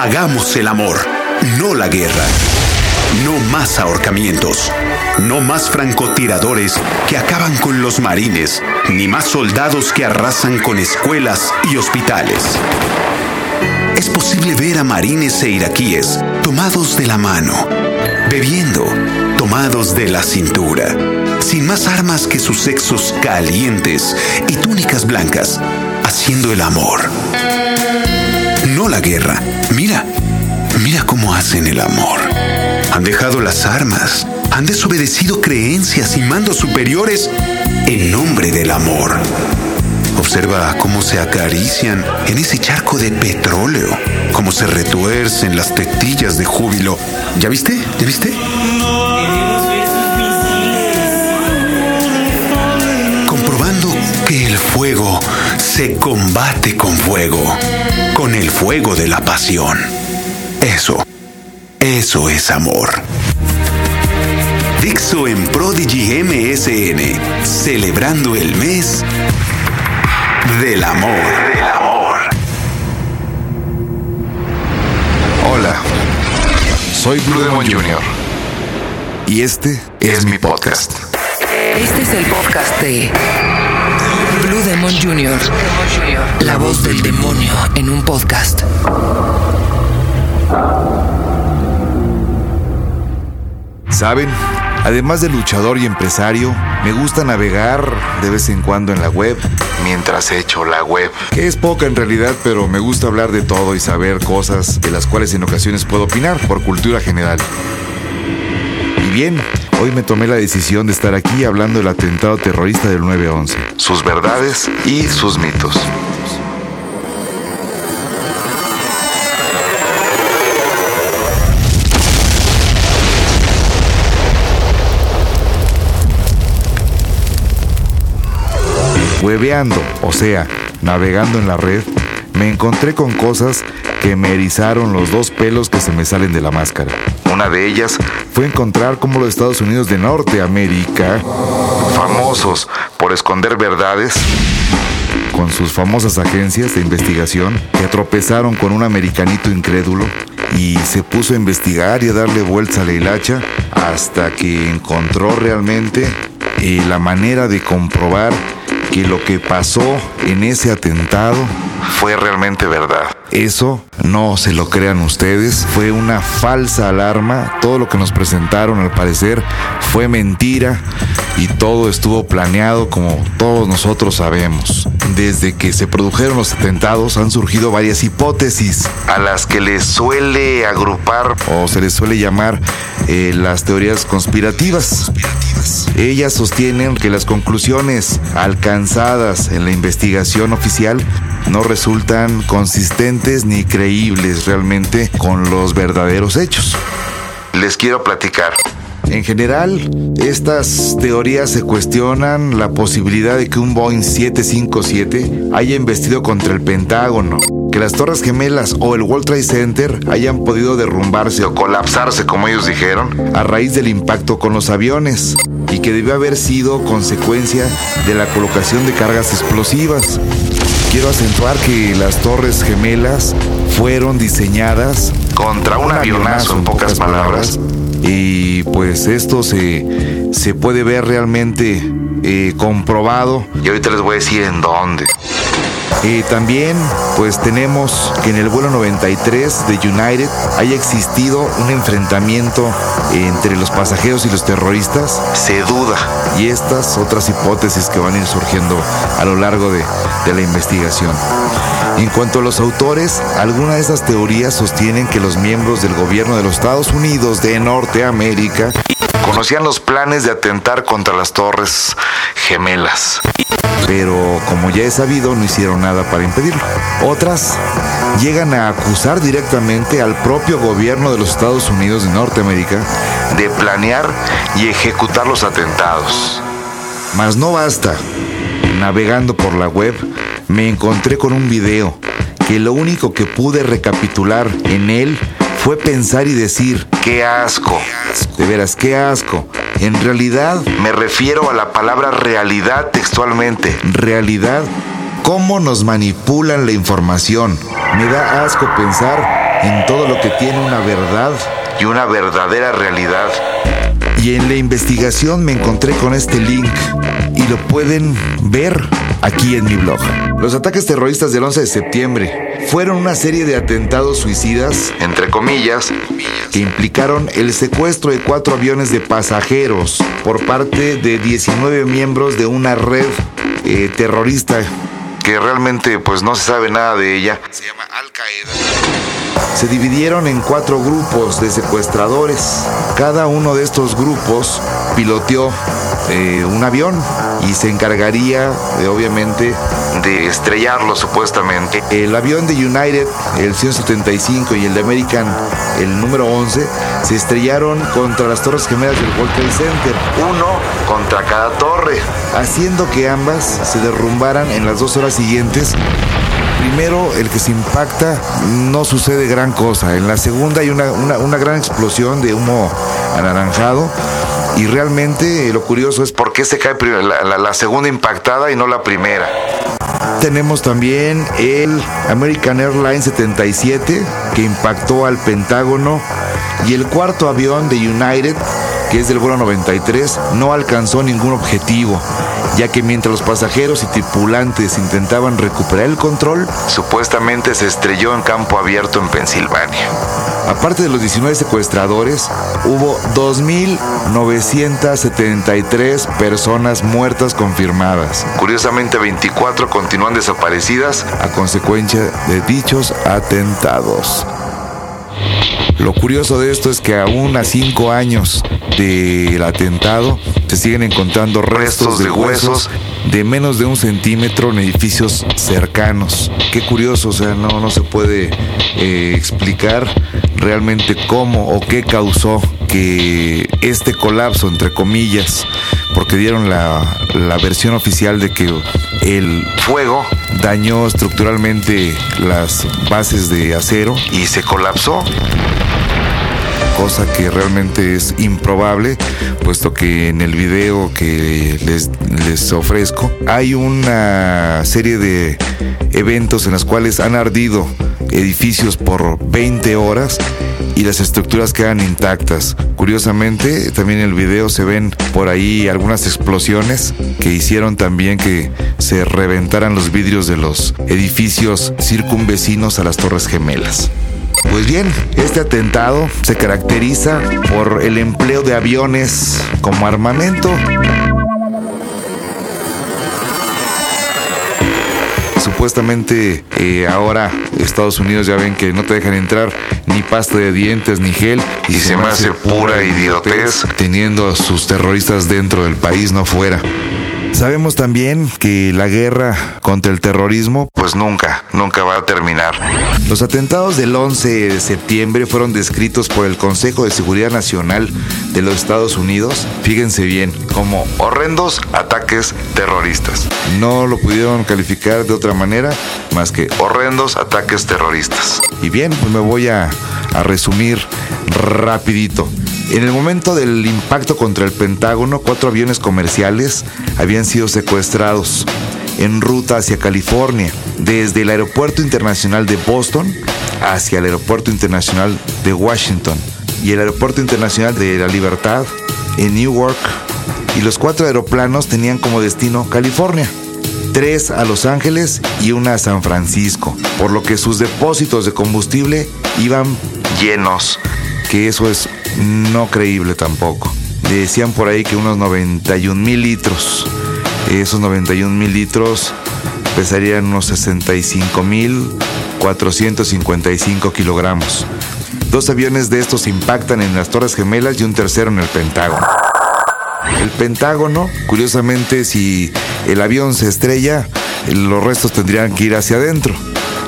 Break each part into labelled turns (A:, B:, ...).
A: Hagamos el amor, no la guerra. No más ahorcamientos. No más francotiradores que acaban con los marines, ni más soldados que arrasan con escuelas y hospitales. Es posible ver a marines e iraquíes tomados de la mano, bebiendo, tomados de la cintura, sin más armas que sus sexos calientes y túnicas blancas, haciendo el amor. No la guerra. Cómo hacen el amor. Han dejado las armas, han desobedecido creencias y mandos superiores en nombre del amor. Observa cómo se acarician en ese charco de petróleo, cómo se retuercen las tetillas de júbilo. ¿Ya viste? ¿Ya viste? Comprobando que el fuego se combate con fuego, con el fuego de la pasión. Eso, eso es amor. Dixo en Prodigy MSN, celebrando el mes del amor. Del amor.
B: Hola, soy Blue Demon Jr. Y este es mi podcast.
C: Este es el podcast de Blue Demon Jr. La voz del demonio en un podcast.
B: ¿Saben? Además de luchador y empresario, me gusta navegar de vez en cuando en la web mientras echo la web. Que es poca en realidad, pero me gusta hablar de todo y saber cosas de las cuales en ocasiones puedo opinar por cultura general. Y bien, hoy me tomé la decisión de estar aquí hablando del atentado terrorista del 9-11, sus verdades y sus mitos. O sea, navegando en la red, me encontré con cosas que me erizaron los dos pelos que se me salen de la máscara. Una de ellas fue encontrar cómo los Estados Unidos de Norteamérica, famosos por esconder verdades, con sus famosas agencias de investigación, que tropezaron con un americanito incrédulo y se puso a investigar y a darle vueltas a la hilacha hasta que encontró realmente eh, la manera de comprobar que lo que pasó en ese atentado fue realmente verdad. Eso no se lo crean ustedes, fue una falsa alarma, todo lo que nos presentaron al parecer fue mentira y todo estuvo planeado como todos nosotros sabemos. Desde que se produjeron los atentados han surgido varias hipótesis a las que les suele agrupar o se les suele llamar eh, las teorías conspirativas. Ellas sostienen que las conclusiones alcanzadas en la investigación oficial no resultan consistentes ni creíbles realmente con los verdaderos hechos. Les quiero platicar. En general, estas teorías se cuestionan la posibilidad de que un Boeing 757 haya investido contra el Pentágono, que las Torres Gemelas o el World Trade Center hayan podido derrumbarse o colapsarse, como ellos dijeron, a raíz del impacto con los aviones, y que debió haber sido consecuencia de la colocación de cargas explosivas. Quiero acentuar que las Torres Gemelas fueron diseñadas contra un, avionazo, en pocas palabras, y pues esto se, se puede ver realmente eh, comprobado. Y ahorita les voy a decir en dónde. Eh, también, pues tenemos que en el vuelo 93 de United haya existido un enfrentamiento entre los pasajeros y los terroristas. Se duda. Y estas otras hipótesis que van a ir surgiendo a lo largo de, de la investigación. En cuanto a los autores, algunas de esas teorías sostienen que los miembros del gobierno de los Estados Unidos de Norteamérica conocían los planes de atentar contra las torres gemelas. Pero como ya he sabido, no hicieron nada para impedirlo. Otras llegan a acusar directamente al propio gobierno de los Estados Unidos de Norteamérica de planear y ejecutar los atentados. Mas no basta. Navegando por la web, me encontré con un video que lo único que pude recapitular en él fue pensar y decir, qué asco. De veras, qué asco. En realidad me refiero a la palabra realidad textualmente. Realidad, cómo nos manipulan la información. Me da asco pensar en todo lo que tiene una verdad y una verdadera realidad. Y en la investigación me encontré con este link y lo pueden ver aquí en mi blog. Los ataques terroristas del 11 de septiembre fueron una serie de atentados suicidas, entre comillas, que implicaron el secuestro de cuatro aviones de pasajeros por parte de 19 miembros de una red eh, terrorista que realmente pues no se sabe nada de ella. Se llama Al Qaeda. Se dividieron en cuatro grupos de secuestradores. Cada uno de estos grupos piloteó eh, un avión y se encargaría, de, obviamente, de estrellarlo supuestamente. El avión de United, el 175 y el de American, el número 11, se estrellaron contra las torres gemelas del World Trade Center, uno contra cada torre, haciendo que ambas se derrumbaran en las dos horas siguientes primero, el que se impacta, no sucede gran cosa. En la segunda hay una, una gran explosión de humo anaranjado y realmente lo curioso es por qué se cae la, la, segunda impactada y no la primera. Tenemos también el American Airlines 77 que impactó al Pentágono y el cuarto avión de United que es del vuelo 93, no alcanzó ningún objetivo, ya que mientras los pasajeros y tripulantes intentaban recuperar el control, supuestamente se estrelló en campo abierto en Pensilvania. Aparte de los 19 secuestradores, hubo 2.973 personas muertas confirmadas. Curiosamente, 24 continúan desaparecidas a consecuencia de dichos atentados. Lo curioso de esto es que aún a cinco años del atentado se siguen encontrando restos, de huesos de menos de un centímetro en edificios cercanos. Qué curioso, o sea, no, no se puede eh, explicar realmente cómo o qué causó que este colapso, entre comillas, porque dieron la, la versión oficial de que el fuego dañó estructuralmente las bases de acero y se colapsó cosa que realmente es improbable, puesto que en el video que les, les ofrezco hay una serie de eventos en los cuales han ardido edificios por 20 horas y las estructuras quedan intactas. Curiosamente, también en el video se ven por ahí algunas explosiones que hicieron también que se reventaran los vidrios de los edificios circunvecinos a las Torres Gemelas. Pues bien, este atentado se caracteriza por el empleo de aviones como armamento. Supuestamente eh, ahora Estados Unidos ya ven que no te dejan entrar ni pasta de dientes ni gel y, se, me hace pura idiotez teniendo a sus terroristas dentro del país, no fuera. Sabemos también que la guerra contra el terrorismo pues nunca, nunca va a terminar. Los atentados del 11 de septiembre fueron descritos por el Consejo de Seguridad Nacional de los Estados Unidos, fíjense bien, como horrendos ataques terroristas. No lo pudieron calificar de otra manera más que horrendos ataques terroristas. Y bien, pues me voy a, a resumir rapidito. En el momento del impacto contra el Pentágono, cuatro aviones comerciales habían sido secuestrados en ruta hacia California, desde el Aeropuerto Internacional de Boston hacia el Aeropuerto Internacional de Washington y el Aeropuerto Internacional de la Libertad en Newark. Y los cuatro aeroplanos tenían como destino California tres a Los Ángeles y una a San Francisco, por lo que sus depósitos de combustible iban llenos, que eso es no creíble tampoco. Decían por ahí que unos 91 mil litros. Esos 91 mil litros pesarían unos 65 mil 455 kilogramos. Dos aviones de estos impactan en las Torres Gemelas y un tercero en el Pentágono. El Pentágono, curiosamente, si el avión se estrella, los restos tendrían que ir hacia adentro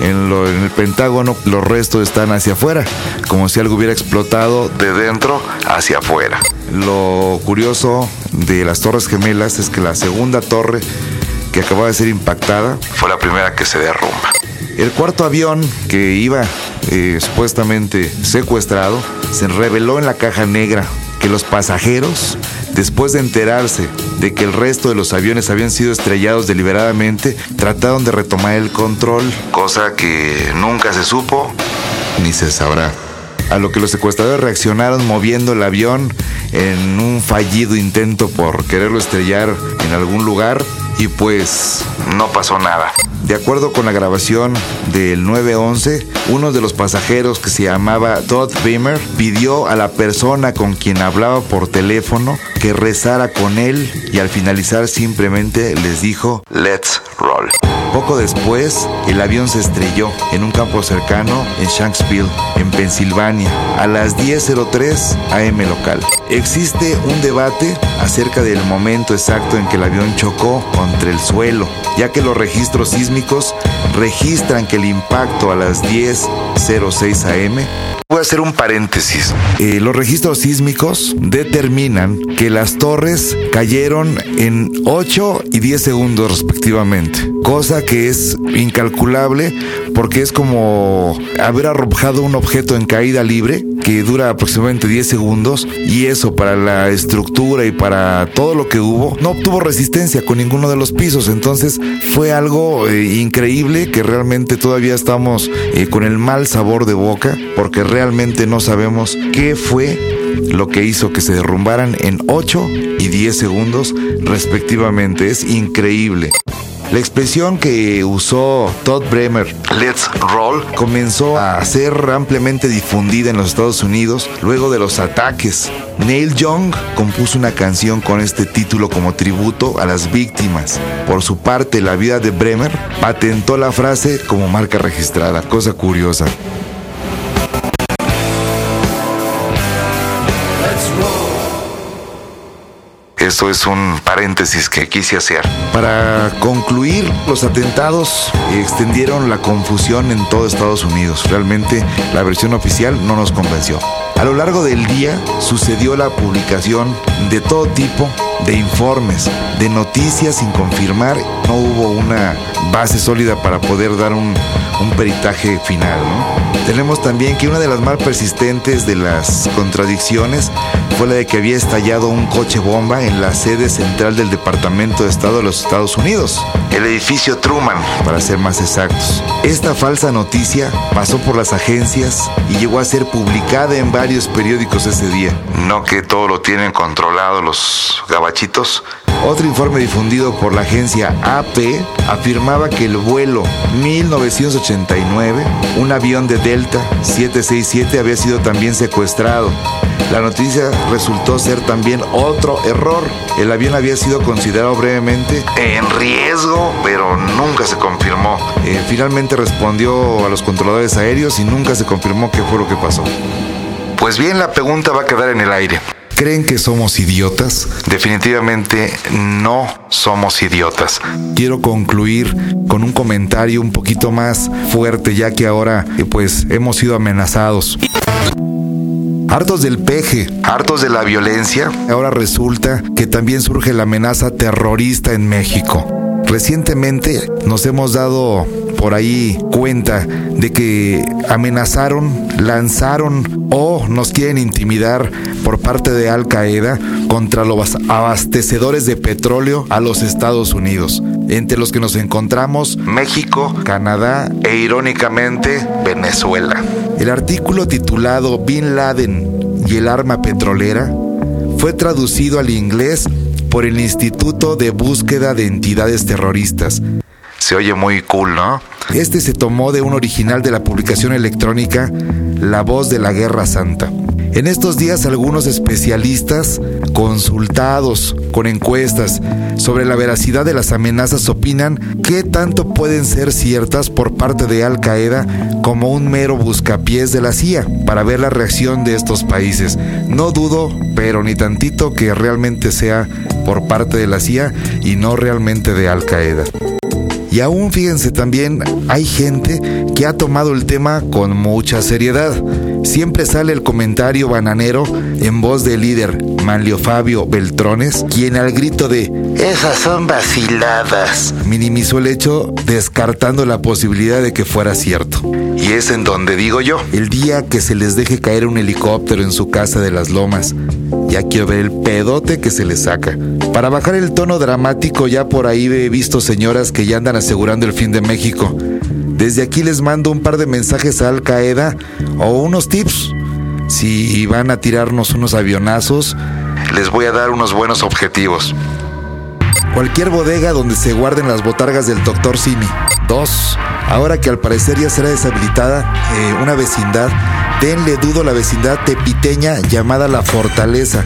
B: en, el Pentágono los restos están hacia afuera, como si algo hubiera explotado de dentro hacia afuera. Lo curioso de las Torres Gemelas es que la segunda torre que acababa de ser impactada fue la primera que se derrumba. El cuarto avión que iba eh, supuestamente secuestrado se reveló en la caja negra que los pasajeros, después de enterarse de que el resto de los aviones habían sido estrellados deliberadamente, trataron de retomar el control, cosa que nunca se supo ni se sabrá. A lo que los secuestradores reaccionaron moviendo el avión en un fallido intento por quererlo estrellar en algún lugar y pues no pasó nada. De acuerdo con la grabación del 911, uno de los pasajeros que se llamaba Todd Beamer pidió a la persona con quien hablaba por teléfono que rezara con él y al finalizar simplemente les dijo Let's roll. Poco después, el avión se estrelló en un campo cercano en Shanksville, en Pensilvania, a las 10.03 am local. Existe un debate acerca del momento exacto en que el avión chocó contra el suelo, ya que los registros sísmicos registran que el impacto a las 10.06 am Voy a hacer un paréntesis. Eh, los registros sísmicos determinan que las torres cayeron en 8 y 10 segundos respectivamente, cosa que es incalculable porque es como haber arrojado un objeto en caída libre que dura aproximadamente 10 segundos y eso para la estructura y para todo lo que hubo no obtuvo resistencia con ninguno de los pisos entonces fue algo eh, increíble que realmente todavía estamos eh, con el mal sabor de boca porque realmente no sabemos qué fue lo que hizo que se derrumbaran en 8 y 10 segundos respectivamente es increíble la expresión que usó Todd Bremer, Let's Roll, comenzó a ser ampliamente difundida en los Estados Unidos luego de los ataques. Neil Young compuso una canción con este título como tributo a las víctimas. Por su parte, la vida de Bremer patentó la frase como marca registrada, cosa curiosa. Esto es un paréntesis que quise hacer. Para concluir, los atentados extendieron la confusión en todo Estados Unidos. Realmente la versión oficial no nos convenció. A lo largo del día sucedió la publicación de todo tipo de informes, de noticias sin confirmar. No hubo una base sólida para poder dar un, peritaje final. Tenemos también que una de las más persistentes de las contradicciones fue la de que había estallado un coche bomba en la sede central del Departamento de Estado de los Estados Unidos, el edificio Truman, para ser más exactos. Esta falsa noticia pasó por las agencias y llegó a ser publicada en varios periódicos ese día. No que todo lo tienen controlado los Otro informe difundido por la agencia AP afirmaba que el vuelo 1989, un avión de Delta 767, había sido también secuestrado. La noticia resultó ser también otro error. El avión había sido considerado brevemente en riesgo, pero nunca se confirmó. Eh, finalmente respondió a los controladores aéreos y nunca se confirmó qué fue lo que pasó. Pues bien, la pregunta va a quedar en el aire. ¿Creen que somos idiotas? Definitivamente no somos idiotas. Quiero concluir con un comentario un poquito más fuerte, ya que ahora eh, pues hemos sido amenazados. Hartos del peje, hartos de la violencia, ahora resulta que también surge la amenaza terrorista en México. Recientemente nos hemos dado por ahí cuenta de que amenazaron, lanzaron o nos quieren intimidar por parte de Al Qaeda contra los abastecedores de petróleo a los Estados Unidos, entre los que nos encontramos México, Canadá e irónicamente Venezuela. El artículo titulado Bin Laden y el arma petrolera fue traducido al inglés por el Instituto de Búsqueda de Entidades Terroristas, se oye muy cool, ¿no? Este se tomó de un original de la publicación electrónica La Voz de la Guerra Santa. En estos días algunos especialistas consultados con encuestas sobre la veracidad de las amenazas opinan que tanto pueden ser ciertas por parte de Al Qaeda como un mero buscapiés de la CIA para ver la reacción de estos países. No dudo, pero ni tantito que realmente sea por parte de la CIA y no realmente de Al Qaeda. Y aún fíjense también, hay gente que ha tomado el tema con mucha seriedad. Siempre sale el comentario bananero en voz del líder Manlio Fabio Beltrones, quien al grito de esas son vaciladas minimizó el hecho descartando la posibilidad de que fuera cierto. Y es en donde digo yo, el día que se les deje caer un helicóptero en su casa de las lomas, ya quiero ver el pedote que se les saca. Para bajar el tono dramático, ya por ahí he visto señoras que ya andan asegurando el fin de México. Desde aquí les mando un par de mensajes a Al Qaeda o unos tips. Si van a tirarnos unos avionazos, les voy a dar unos buenos objetivos. Cualquier bodega donde se guarden las botargas del Dr. Simi. Dos, ahora que al parecer ya será deshabilitada eh, una vecindad, denle dudo la vecindad tepiteña llamada La Fortaleza.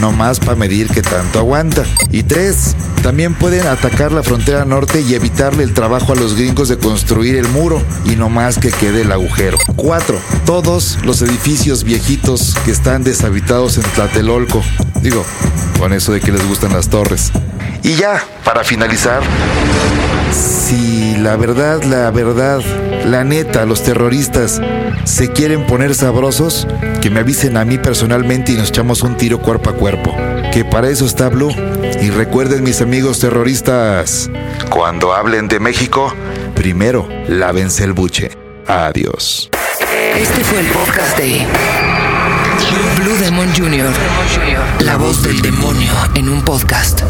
B: No más para medir qué tanto aguanta. Y tres, también pueden atacar la frontera norte y evitarle el trabajo a los gringos de construir el muro y no más que quede el agujero. Cuatro, todos los edificios viejitos que están deshabitados en Tlatelolco. Digo, con eso de que les gustan las torres. Y ya, para finalizar, si la verdad, la verdad, la neta, los terroristas se quieren poner sabrosos, que me avisen a mí personalmente y nos echamos un tiro cuerpo a cuerpo. Que para eso está Blue. Y recuerden mis amigos terroristas, cuando hablen de México, primero lávense el buche. Adiós.
C: Este fue el podcast de Jr. La voz del demonio en un podcast.